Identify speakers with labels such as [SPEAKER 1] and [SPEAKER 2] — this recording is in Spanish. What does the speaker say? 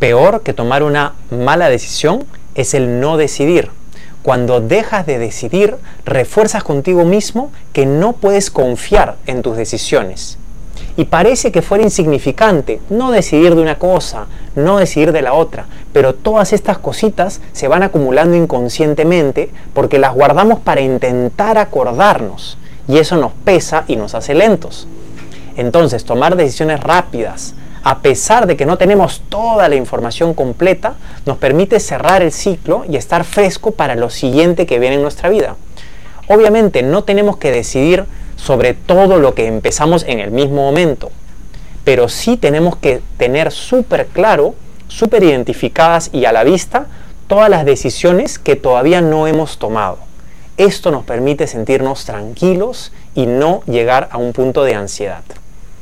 [SPEAKER 1] Peor que tomar una mala decisión es el no decidir. Cuando dejas de decidir, refuerzas contigo mismo que no puedes confiar en tus decisiones. Y parece que fuera insignificante no decidir de una cosa, no decidir de la otra, pero todas estas cositas se van acumulando inconscientemente porque las guardamos para intentar acordarnos y eso nos pesa y nos hace lentos. Entonces, tomar decisiones rápidas, a pesar de que no tenemos toda la información completa, nos permite cerrar el ciclo y estar fresco para lo siguiente que viene en nuestra vida. Obviamente no tenemos que decidir sobre todo lo que empezamos en el mismo momento, pero sí tenemos que tener súper claro, súper identificadas y a la vista todas las decisiones que todavía no hemos tomado. Esto nos permite sentirnos tranquilos y no llegar a un punto de ansiedad.